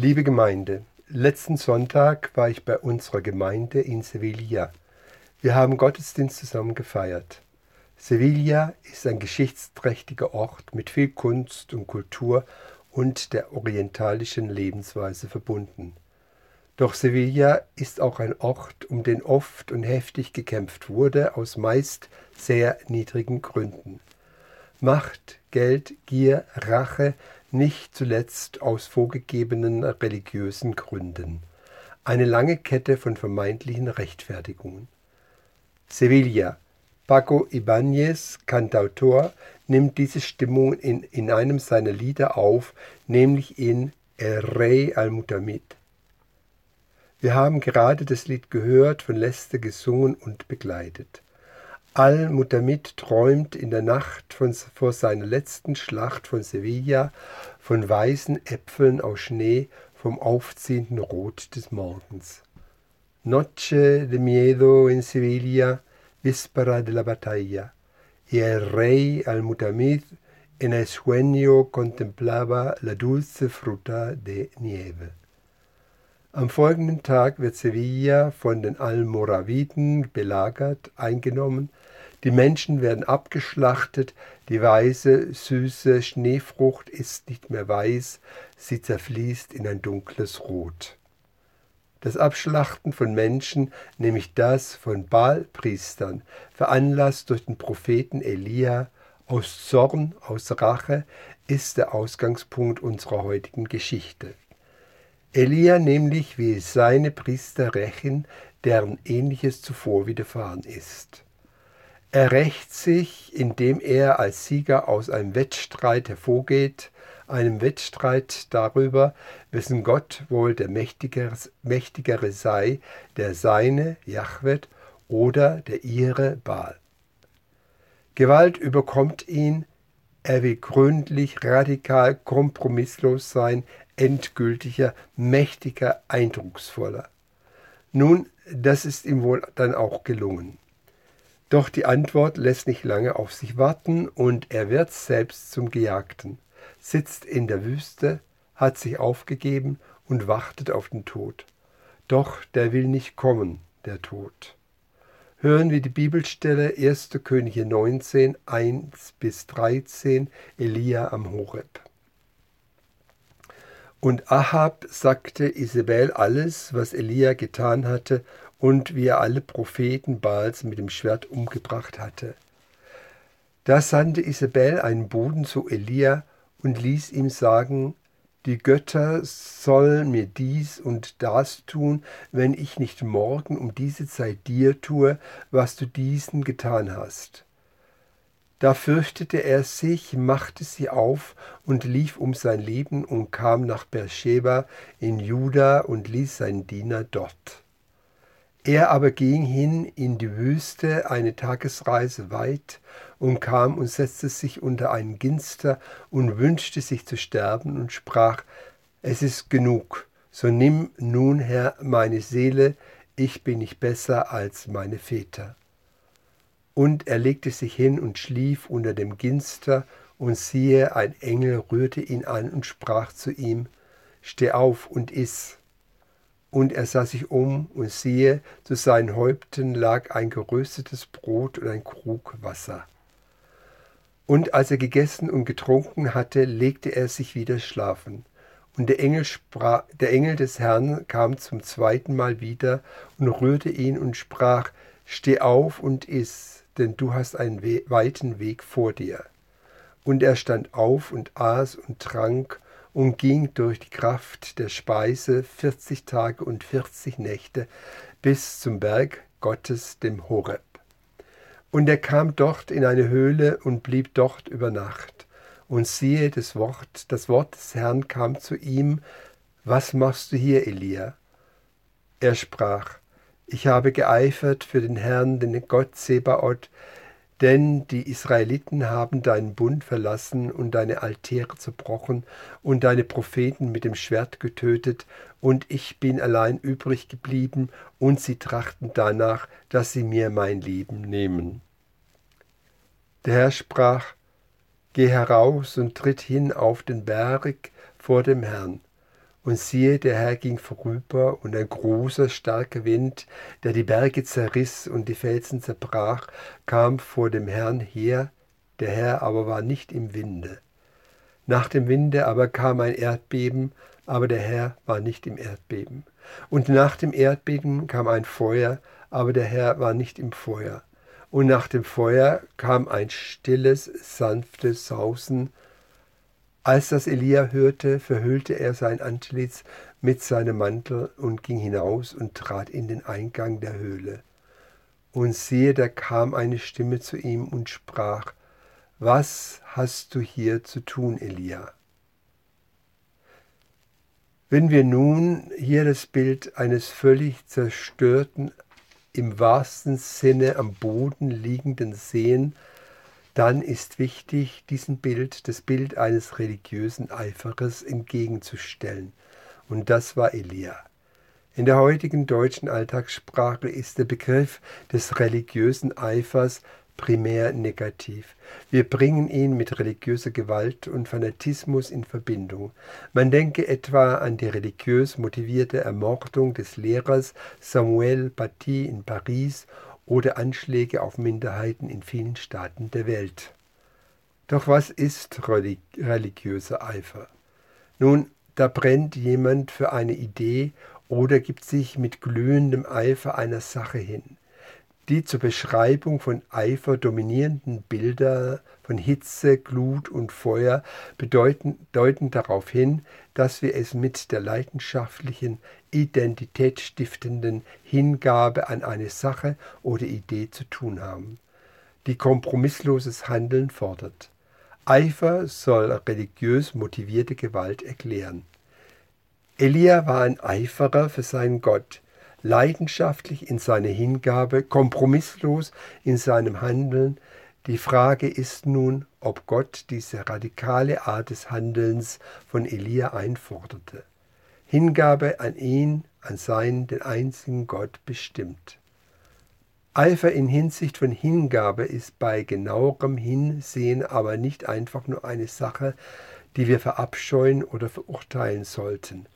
Liebe Gemeinde, letzten Sonntag war ich bei unserer Gemeinde in Sevilla. Wir haben Gottesdienst zusammen gefeiert. Sevilla ist ein geschichtsträchtiger Ort mit viel Kunst und Kultur und der orientalischen Lebensweise verbunden. Doch Sevilla ist auch ein Ort, um den oft und heftig gekämpft wurde, aus meist sehr niedrigen Gründen. Macht, Geld, Gier, Rache, nicht zuletzt aus vorgegebenen religiösen Gründen. Eine lange Kette von vermeintlichen Rechtfertigungen. Sevilla. Paco Ibáñez, Kantautor, nimmt diese Stimmung in, in einem seiner Lieder auf, nämlich in El Rey al-Mutamid. Wir haben gerade das Lied gehört, von Leste gesungen und begleitet. Al-Mutamid träumt in der Nacht von, vor seiner letzten Schlacht von Sevilla von weißen Äpfeln aus Schnee, vom aufziehenden Rot des Morgens. Noche de miedo en Sevilla, víspera de la batalla, y el rey Al-Mutamid en el sueño contemplaba la dulce fruta de nieve. Am folgenden Tag wird Sevilla von den Almoraviden belagert, eingenommen, die Menschen werden abgeschlachtet, die weiße, süße Schneefrucht ist nicht mehr weiß, sie zerfließt in ein dunkles Rot. Das Abschlachten von Menschen, nämlich das von Baalpriestern, veranlasst durch den Propheten Elia, aus Zorn, aus Rache, ist der Ausgangspunkt unserer heutigen Geschichte. Elia nämlich will seine Priester rächen, deren ähnliches zuvor widerfahren ist. Er rächt sich, indem er als Sieger aus einem Wettstreit hervorgeht, einem Wettstreit darüber, wessen Gott wohl der mächtigere, mächtigere sei, der seine, Jahwet, oder der ihre, Baal. Gewalt überkommt ihn, er will gründlich, radikal, kompromisslos sein, endgültiger, mächtiger, eindrucksvoller. Nun, das ist ihm wohl dann auch gelungen. Doch die Antwort lässt nicht lange auf sich warten und er wird selbst zum Gejagten, sitzt in der Wüste, hat sich aufgegeben und wartet auf den Tod. Doch der will nicht kommen, der Tod. Hören wir die Bibelstelle 1. Könige 19, 1 bis 13, Elia am Horeb. Und Ahab sagte Isabel alles, was Elia getan hatte und wie er alle Propheten Baals mit dem Schwert umgebracht hatte. Da sandte Isabel einen Boden zu Elia und ließ ihm sagen, die Götter sollen mir dies und das tun, wenn ich nicht morgen um diese Zeit dir tue, was du diesen getan hast. Da fürchtete er sich, machte sie auf und lief um sein Leben und kam nach Beersheba in Juda und ließ seinen Diener dort. Er aber ging hin in die Wüste eine Tagesreise weit und kam und setzte sich unter einen Ginster und wünschte sich zu sterben und sprach, es ist genug, so nimm nun, Herr, meine Seele, ich bin nicht besser als meine Väter. Und er legte sich hin und schlief unter dem Ginster, und siehe, ein Engel rührte ihn an und sprach zu ihm, Steh auf und iss. Und er sah sich um, und siehe, zu seinen Häupten lag ein geröstetes Brot und ein Krug Wasser. Und als er gegessen und getrunken hatte, legte er sich wieder schlafen. Und der Engel, sprach, der Engel des Herrn kam zum zweiten Mal wieder und rührte ihn und sprach, Steh auf und iss, denn du hast einen we weiten Weg vor dir. Und er stand auf und aß und trank und ging durch die Kraft der Speise 40 Tage und 40 Nächte bis zum Berg Gottes, dem Horeb. Und er kam dort in eine Höhle und blieb dort über Nacht. Und siehe, das Wort, das Wort des Herrn kam zu ihm, was machst du hier, Elia? Er sprach, ich habe geeifert für den Herrn, den Gott Sebaoth, denn die Israeliten haben deinen Bund verlassen und deine Altäre zerbrochen und deine Propheten mit dem Schwert getötet, und ich bin allein übrig geblieben, und sie trachten danach, dass sie mir mein Leben nehmen. Der Herr sprach, Geh heraus und tritt hin auf den Berg vor dem Herrn. Und siehe, der Herr ging vorüber, und ein großer, starker Wind, der die Berge zerriss und die Felsen zerbrach, kam vor dem Herrn her, der Herr aber war nicht im Winde. Nach dem Winde aber kam ein Erdbeben, aber der Herr war nicht im Erdbeben. Und nach dem Erdbeben kam ein Feuer, aber der Herr war nicht im Feuer. Und nach dem Feuer kam ein stilles, sanftes Sausen, als das Elia hörte, verhüllte er sein Antlitz mit seinem Mantel und ging hinaus und trat in den Eingang der Höhle. Und siehe, da kam eine Stimme zu ihm und sprach, Was hast du hier zu tun, Elia? Wenn wir nun hier das Bild eines völlig zerstörten, im wahrsten Sinne am Boden liegenden sehen, dann ist wichtig, diesem Bild das Bild eines religiösen Eiferers entgegenzustellen. Und das war Elia. In der heutigen deutschen Alltagssprache ist der Begriff des religiösen Eifers primär negativ. Wir bringen ihn mit religiöser Gewalt und Fanatismus in Verbindung. Man denke etwa an die religiös motivierte Ermordung des Lehrers Samuel Paty in Paris oder Anschläge auf Minderheiten in vielen Staaten der Welt. Doch was ist religiöser Eifer? Nun, da brennt jemand für eine Idee oder gibt sich mit glühendem Eifer einer Sache hin. Die zur Beschreibung von Eifer dominierenden Bilder von Hitze, Glut und Feuer bedeuten, deuten darauf hin, dass wir es mit der leidenschaftlichen, identitätsstiftenden Hingabe an eine Sache oder Idee zu tun haben, die kompromissloses Handeln fordert. Eifer soll religiös motivierte Gewalt erklären. Elia war ein Eiferer für seinen Gott, leidenschaftlich in seiner Hingabe, kompromisslos in seinem Handeln, die Frage ist nun, ob Gott diese radikale Art des Handelns von Elia einforderte. Hingabe an ihn, an seinen, den einzigen Gott bestimmt. Eifer in Hinsicht von Hingabe ist bei genauerem Hinsehen aber nicht einfach nur eine Sache, die wir verabscheuen oder verurteilen sollten.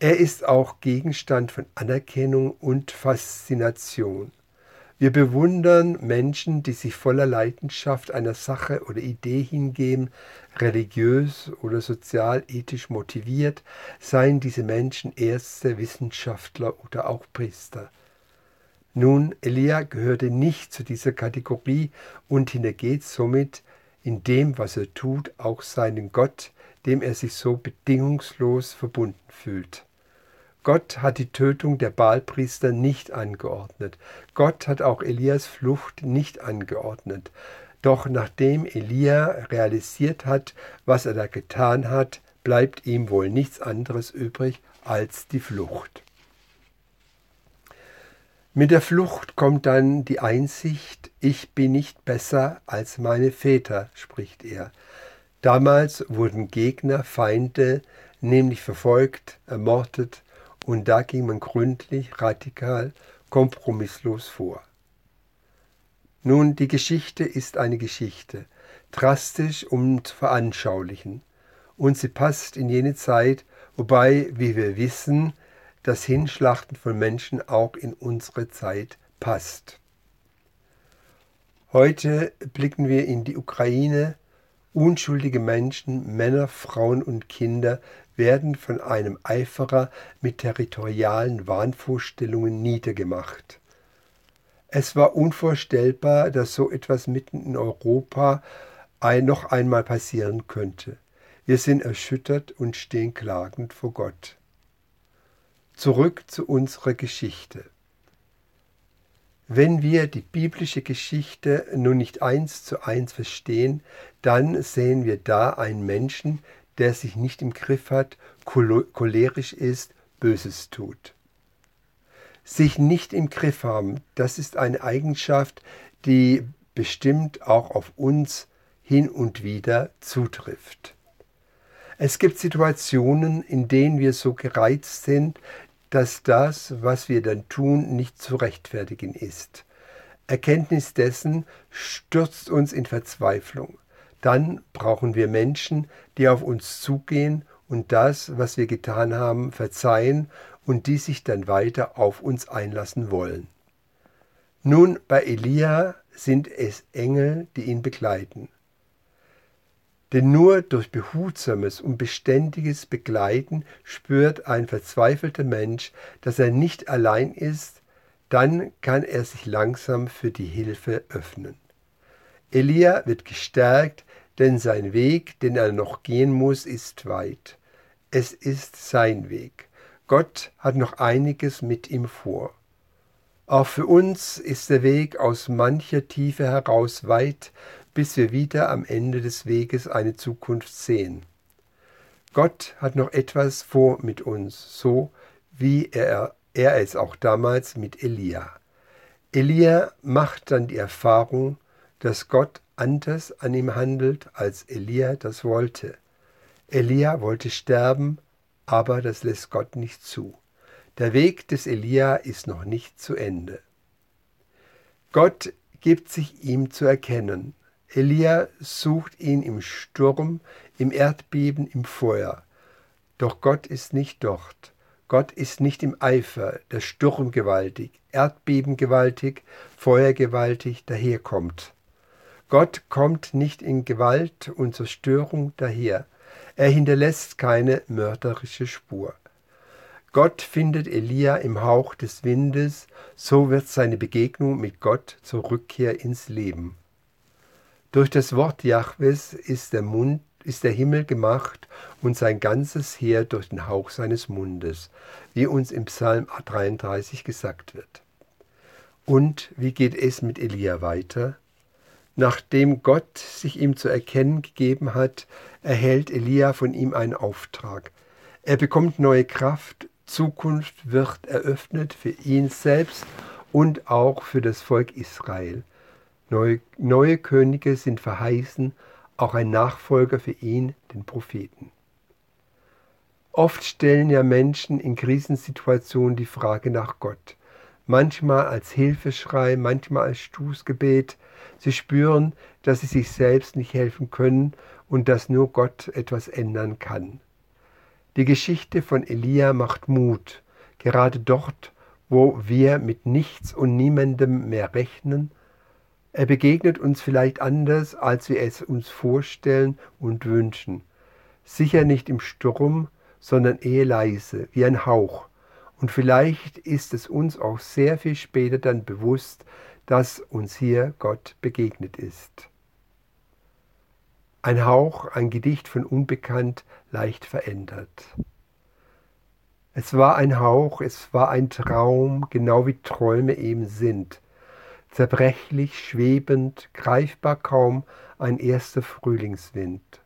Er ist auch Gegenstand von Anerkennung und Faszination. Wir bewundern Menschen, die sich voller Leidenschaft einer Sache oder Idee hingeben, religiös oder sozial-ethisch motiviert, seien diese Menschen Ärzte, Wissenschaftler oder auch Priester. Nun, Elia gehörte nicht zu dieser Kategorie und hintergeht somit in dem, was er tut, auch seinen Gott, dem er sich so bedingungslos verbunden fühlt. Gott hat die Tötung der Baalpriester nicht angeordnet. Gott hat auch Elias Flucht nicht angeordnet. Doch nachdem Elia realisiert hat, was er da getan hat, bleibt ihm wohl nichts anderes übrig als die Flucht. Mit der Flucht kommt dann die Einsicht, ich bin nicht besser als meine Väter, spricht er. Damals wurden Gegner, Feinde, nämlich verfolgt, ermordet, und da ging man gründlich, radikal, kompromisslos vor. Nun, die Geschichte ist eine Geschichte, drastisch, um zu veranschaulichen. Und sie passt in jene Zeit, wobei, wie wir wissen, das Hinschlachten von Menschen auch in unsere Zeit passt. Heute blicken wir in die Ukraine. Unschuldige Menschen, Männer, Frauen und Kinder werden von einem Eiferer mit territorialen Wahnvorstellungen niedergemacht. Es war unvorstellbar, dass so etwas mitten in Europa ein noch einmal passieren könnte. Wir sind erschüttert und stehen klagend vor Gott. Zurück zu unserer Geschichte. Wenn wir die biblische Geschichte nun nicht eins zu eins verstehen, dann sehen wir da einen Menschen, der sich nicht im Griff hat, cholerisch ist, Böses tut. Sich nicht im Griff haben, das ist eine Eigenschaft, die bestimmt auch auf uns hin und wieder zutrifft. Es gibt Situationen, in denen wir so gereizt sind, dass das, was wir dann tun, nicht zu rechtfertigen ist. Erkenntnis dessen stürzt uns in Verzweiflung dann brauchen wir Menschen, die auf uns zugehen und das, was wir getan haben, verzeihen und die sich dann weiter auf uns einlassen wollen. Nun, bei Elia sind es Engel, die ihn begleiten. Denn nur durch behutsames und beständiges Begleiten spürt ein verzweifelter Mensch, dass er nicht allein ist, dann kann er sich langsam für die Hilfe öffnen. Elia wird gestärkt, denn sein Weg, den er noch gehen muss, ist weit. Es ist sein Weg. Gott hat noch einiges mit ihm vor. Auch für uns ist der Weg aus mancher Tiefe heraus weit, bis wir wieder am Ende des Weges eine Zukunft sehen. Gott hat noch etwas vor mit uns, so wie er, er es auch damals mit Elia. Elia macht dann die Erfahrung, dass Gott anders an ihm handelt, als Elia das wollte. Elia wollte sterben, aber das lässt Gott nicht zu. Der Weg des Elia ist noch nicht zu Ende. Gott gibt sich ihm zu erkennen. Elia sucht ihn im Sturm, im Erdbeben, im Feuer. Doch Gott ist nicht dort. Gott ist nicht im Eifer, der Sturm gewaltig, Erdbeben gewaltig, Feuer gewaltig daherkommt. Gott kommt nicht in Gewalt und Zerstörung daher. Er hinterlässt keine mörderische Spur. Gott findet Elia im Hauch des Windes, so wird seine Begegnung mit Gott zur Rückkehr ins Leben. Durch das Wort Jahwes ist der, Mund, ist der Himmel gemacht und sein ganzes Heer durch den Hauch seines Mundes, wie uns im Psalm 33 gesagt wird. Und wie geht es mit Elia weiter? Nachdem Gott sich ihm zu erkennen gegeben hat, erhält Elia von ihm einen Auftrag. Er bekommt neue Kraft, Zukunft wird eröffnet für ihn selbst und auch für das Volk Israel. Neue, neue Könige sind verheißen, auch ein Nachfolger für ihn, den Propheten. Oft stellen ja Menschen in Krisensituationen die Frage nach Gott manchmal als Hilfeschrei, manchmal als Stoßgebet. Sie spüren, dass sie sich selbst nicht helfen können und dass nur Gott etwas ändern kann. Die Geschichte von Elia macht Mut, gerade dort, wo wir mit nichts und niemandem mehr rechnen. Er begegnet uns vielleicht anders, als wir es uns vorstellen und wünschen. Sicher nicht im Sturm, sondern eher leise, wie ein Hauch, und vielleicht ist es uns auch sehr viel später dann bewusst, dass uns hier Gott begegnet ist. Ein Hauch, ein Gedicht von Unbekannt, leicht verändert. Es war ein Hauch, es war ein Traum, genau wie Träume eben sind. Zerbrechlich, schwebend, greifbar kaum ein erster Frühlingswind.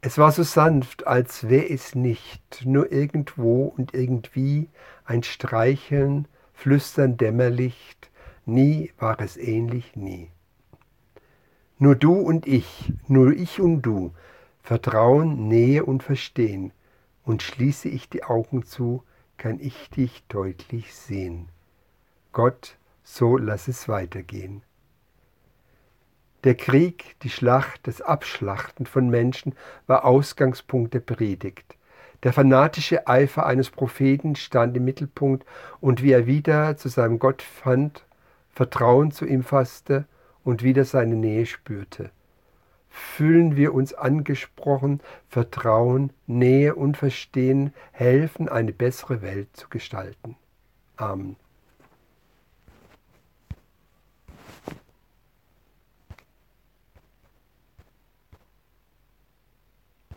Es war so sanft, als wäre es nicht, nur irgendwo und irgendwie ein Streicheln, Flüstern Dämmerlicht, nie war es ähnlich, nie. Nur du und ich, nur ich und du, Vertrauen, Nähe und Verstehen, und schließe ich die Augen zu, kann ich dich deutlich sehen. Gott, so lass es weitergehen. Der Krieg, die Schlacht, das Abschlachten von Menschen war Ausgangspunkt der Predigt. Der fanatische Eifer eines Propheten stand im Mittelpunkt und wie er wieder zu seinem Gott fand, Vertrauen zu ihm fasste und wieder seine Nähe spürte. Fühlen wir uns angesprochen, Vertrauen, Nähe und Verstehen helfen, eine bessere Welt zu gestalten. Amen.